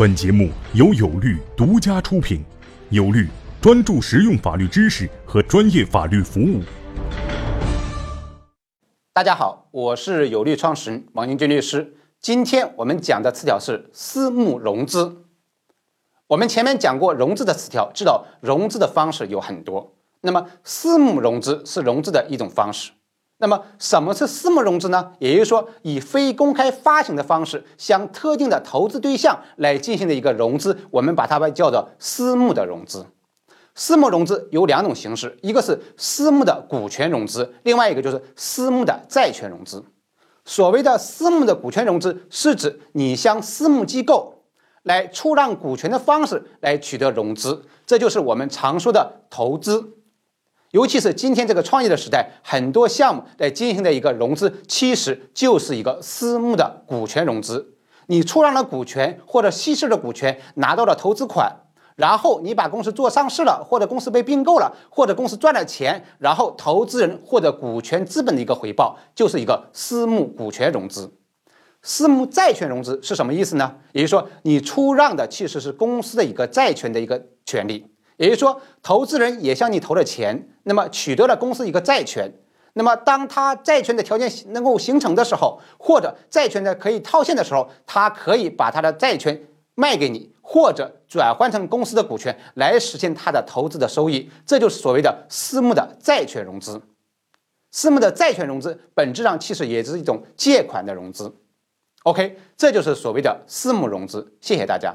本节目由有律独家出品，有律专注实用法律知识和专业法律服务。大家好，我是有律创始人王英军律师。今天我们讲的词条是私募融资。我们前面讲过融资的词条，知道融资的方式有很多。那么私募融资是融资的一种方式。那么什么是私募融资呢？也就是说，以非公开发行的方式向特定的投资对象来进行的一个融资，我们把它叫做私募的融资。私募融资有两种形式，一个是私募的股权融资，另外一个就是私募的债权融资。所谓的私募的股权融资，是指你向私募机构来出让股权的方式来取得融资，这就是我们常说的投资。尤其是今天这个创业的时代，很多项目在进行的一个融资，其实就是一个私募的股权融资。你出让了股权或者稀释了股权，拿到了投资款，然后你把公司做上市了，或者公司被并购了，或者公司赚了钱，然后投资人获得股权资本的一个回报，就是一个私募股权融资。私募债权融资是什么意思呢？也就是说，你出让的其实是公司的一个债权的一个权利。也就是说，投资人也向你投了钱，那么取得了公司一个债权。那么，当他债权的条件能够形成的时候，或者债权的可以套现的时候，他可以把他的债权卖给你，或者转换成公司的股权来实现他的投资的收益。这就是所谓的私募的债权融资。私募的债权融资本质上其实也是一种借款的融资。OK，这就是所谓的私募融资。谢谢大家。